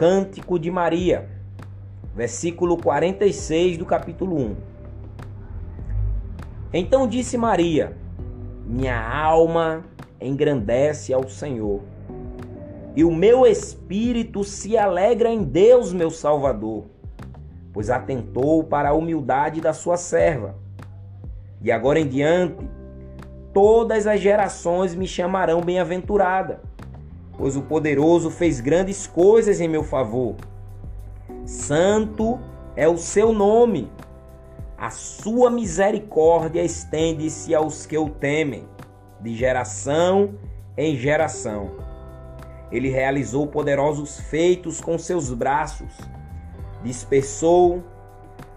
cântico de Maria, versículo 46 do capítulo 1. Então disse Maria: Minha alma engrandece ao Senhor, e o meu espírito se alegra em Deus, meu Salvador, pois atentou para a humildade da sua serva. De agora em diante, todas as gerações me chamarão bem-aventurada, pois o poderoso fez grandes coisas em meu favor. Santo é o seu nome. A sua misericórdia estende-se aos que o temem, de geração em geração. Ele realizou poderosos feitos com seus braços, dispersou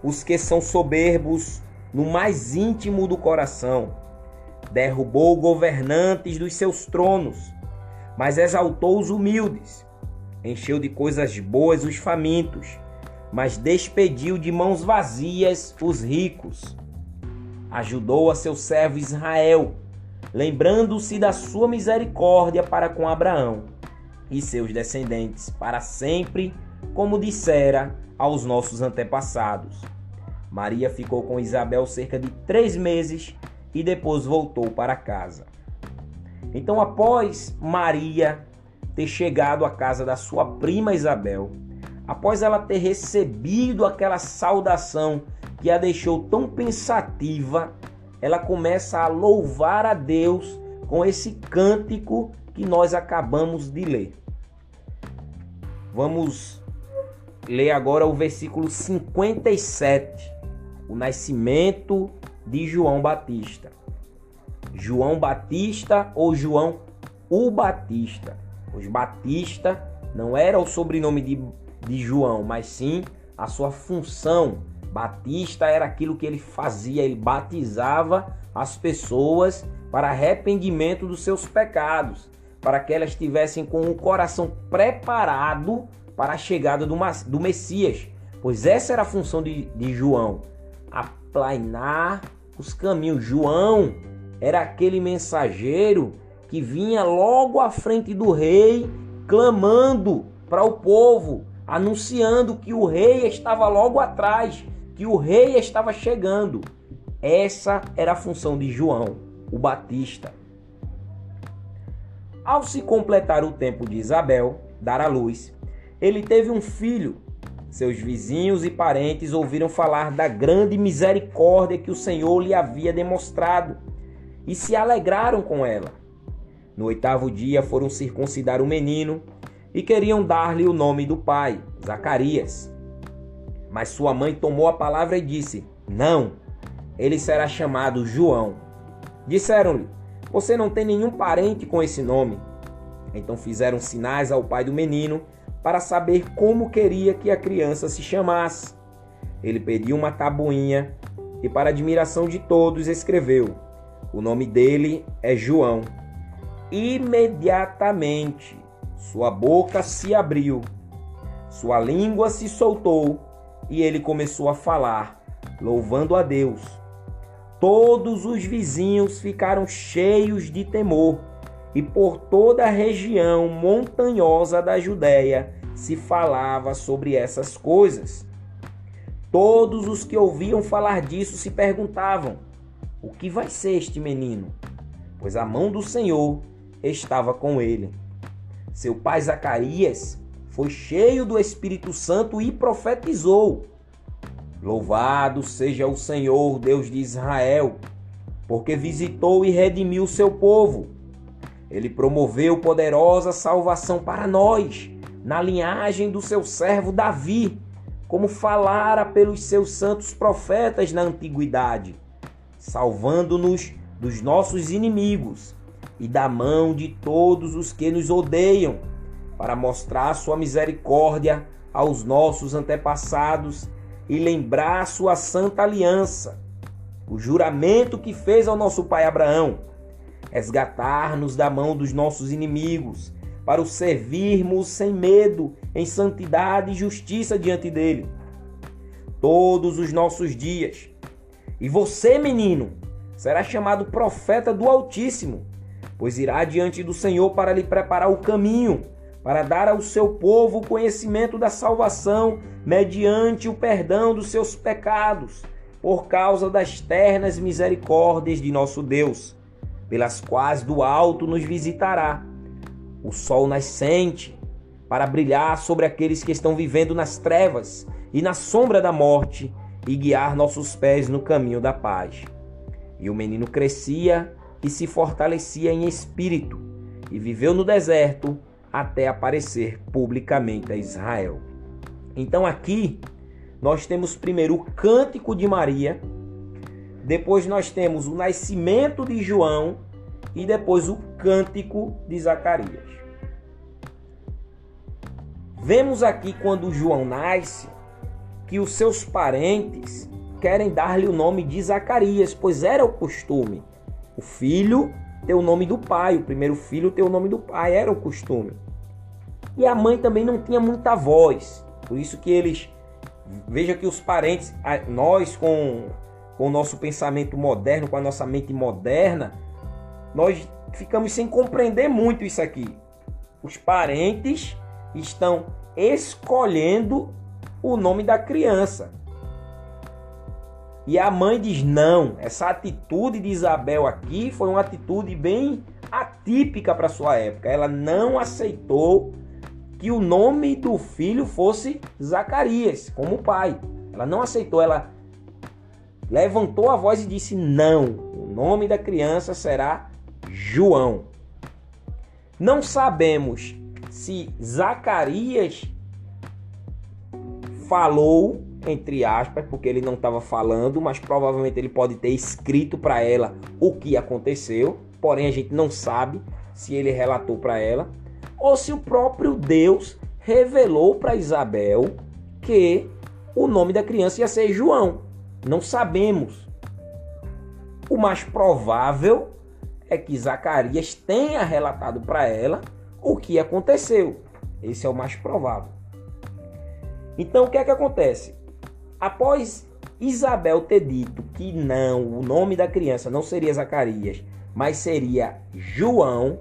os que são soberbos no mais íntimo do coração derrubou governantes dos seus tronos, mas exaltou os humildes. Encheu de coisas boas os famintos, mas despediu de mãos vazias os ricos. Ajudou a seu servo Israel, lembrando-se da sua misericórdia para com Abraão e seus descendentes para sempre, como dissera aos nossos antepassados. Maria ficou com Isabel cerca de três meses e depois voltou para casa. Então, após Maria ter chegado à casa da sua prima Isabel, após ela ter recebido aquela saudação que a deixou tão pensativa, ela começa a louvar a Deus com esse cântico que nós acabamos de ler. Vamos ler agora o versículo 57, o nascimento de João Batista. João Batista ou João o Batista. Os Batista não era o sobrenome de, de João, mas sim a sua função. Batista era aquilo que ele fazia, ele batizava as pessoas para arrependimento dos seus pecados, para que elas estivessem com o coração preparado para a chegada do, do Messias. Pois essa era a função de, de João, aplainar os caminhos. João era aquele mensageiro que vinha logo à frente do rei, clamando para o povo, anunciando que o rei estava logo atrás, que o rei estava chegando. Essa era a função de João, o Batista. Ao se completar o tempo de Isabel dar à luz, ele teve um filho seus vizinhos e parentes ouviram falar da grande misericórdia que o Senhor lhe havia demonstrado e se alegraram com ela. No oitavo dia foram circuncidar o menino e queriam dar-lhe o nome do pai, Zacarias. Mas sua mãe tomou a palavra e disse: Não, ele será chamado João. Disseram-lhe: Você não tem nenhum parente com esse nome. Então fizeram sinais ao pai do menino para saber como queria que a criança se chamasse. Ele pediu uma tabuinha e, para admiração de todos, escreveu: O nome dele é João. Imediatamente sua boca se abriu, sua língua se soltou e ele começou a falar, louvando a Deus. Todos os vizinhos ficaram cheios de temor e por toda a região montanhosa da Judéia se falava sobre essas coisas. Todos os que ouviam falar disso se perguntavam: o que vai ser este menino? Pois a mão do Senhor estava com ele. Seu pai Zacarias foi cheio do Espírito Santo e profetizou: Louvado seja o Senhor, Deus de Israel, porque visitou e redimiu seu povo ele promoveu poderosa salvação para nós, na linhagem do seu servo Davi, como falara pelos seus santos profetas na antiguidade, salvando-nos dos nossos inimigos e da mão de todos os que nos odeiam, para mostrar sua misericórdia aos nossos antepassados e lembrar sua santa aliança, o juramento que fez ao nosso pai Abraão resgatar-nos da mão dos nossos inimigos, para o servirmos sem medo, em santidade e justiça diante dele, todos os nossos dias. E você, menino, será chamado profeta do Altíssimo, pois irá diante do Senhor para lhe preparar o caminho, para dar ao seu povo o conhecimento da salvação mediante o perdão dos seus pecados, por causa das ternas misericórdias de nosso Deus, pelas quais do alto nos visitará o sol nascente, para brilhar sobre aqueles que estão vivendo nas trevas e na sombra da morte e guiar nossos pés no caminho da paz. E o menino crescia e se fortalecia em espírito e viveu no deserto até aparecer publicamente a Israel. Então aqui nós temos primeiro o cântico de Maria, depois nós temos o nascimento de João e depois o cântico de Zacarias. Vemos aqui quando João nasce que os seus parentes querem dar-lhe o nome de Zacarias, pois era o costume. O filho ter o nome do pai, o primeiro filho ter o nome do pai, era o costume. E a mãe também não tinha muita voz. Por isso que eles veja que os parentes, nós com, com o nosso pensamento moderno, com a nossa mente moderna, nós ficamos sem compreender muito isso aqui. Os parentes estão escolhendo o nome da criança. E a mãe diz: não, essa atitude de Isabel aqui foi uma atitude bem atípica para sua época. Ela não aceitou que o nome do filho fosse Zacarias, como pai. Ela não aceitou, ela levantou a voz e disse: Não, o nome da criança será João. Não sabemos se Zacarias falou, entre aspas, porque ele não estava falando, mas provavelmente ele pode ter escrito para ela o que aconteceu, porém a gente não sabe se ele relatou para ela ou se o próprio Deus revelou para Isabel que o nome da criança ia ser João. Não sabemos. O mais provável é que Zacarias tenha relatado para ela o que aconteceu. Esse é o mais provável. Então o que é que acontece? Após Isabel ter dito que não, o nome da criança não seria Zacarias, mas seria João,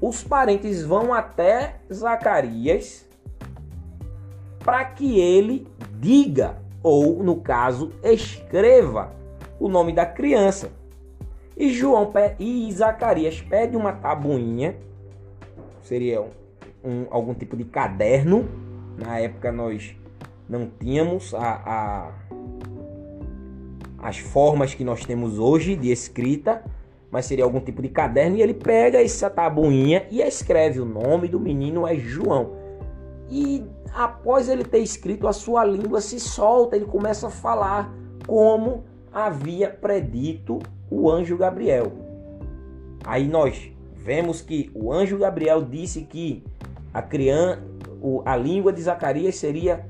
os parentes vão até Zacarias para que ele diga, ou no caso, escreva o nome da criança. E João e Zacarias pede uma tabuinha, seria um, um, algum tipo de caderno. Na época nós não tínhamos a, a, as formas que nós temos hoje de escrita mas seria algum tipo de caderno, e ele pega essa tabuinha e escreve o nome do menino é João. E após ele ter escrito, a sua língua se solta, ele começa a falar como havia predito o anjo Gabriel. Aí nós vemos que o anjo Gabriel disse que a criança, a língua de Zacarias seria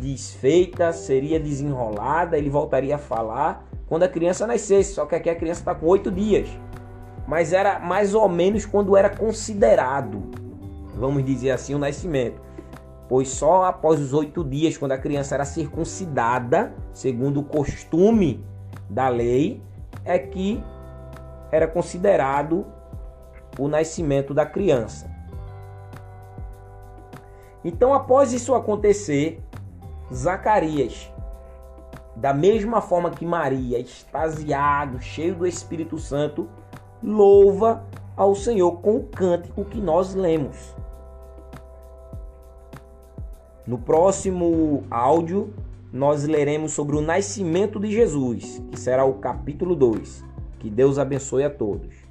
desfeita, seria desenrolada, ele voltaria a falar quando a criança nascesse, só que aqui a criança está com oito dias. Mas era mais ou menos quando era considerado, vamos dizer assim, o nascimento. Pois só após os oito dias, quando a criança era circuncidada, segundo o costume da lei, é que era considerado o nascimento da criança. Então, após isso acontecer, Zacarias da mesma forma que Maria, extasiado, cheio do Espírito Santo, louva ao Senhor com o cântico que nós lemos. No próximo áudio, nós leremos sobre o nascimento de Jesus, que será o capítulo 2. Que Deus abençoe a todos.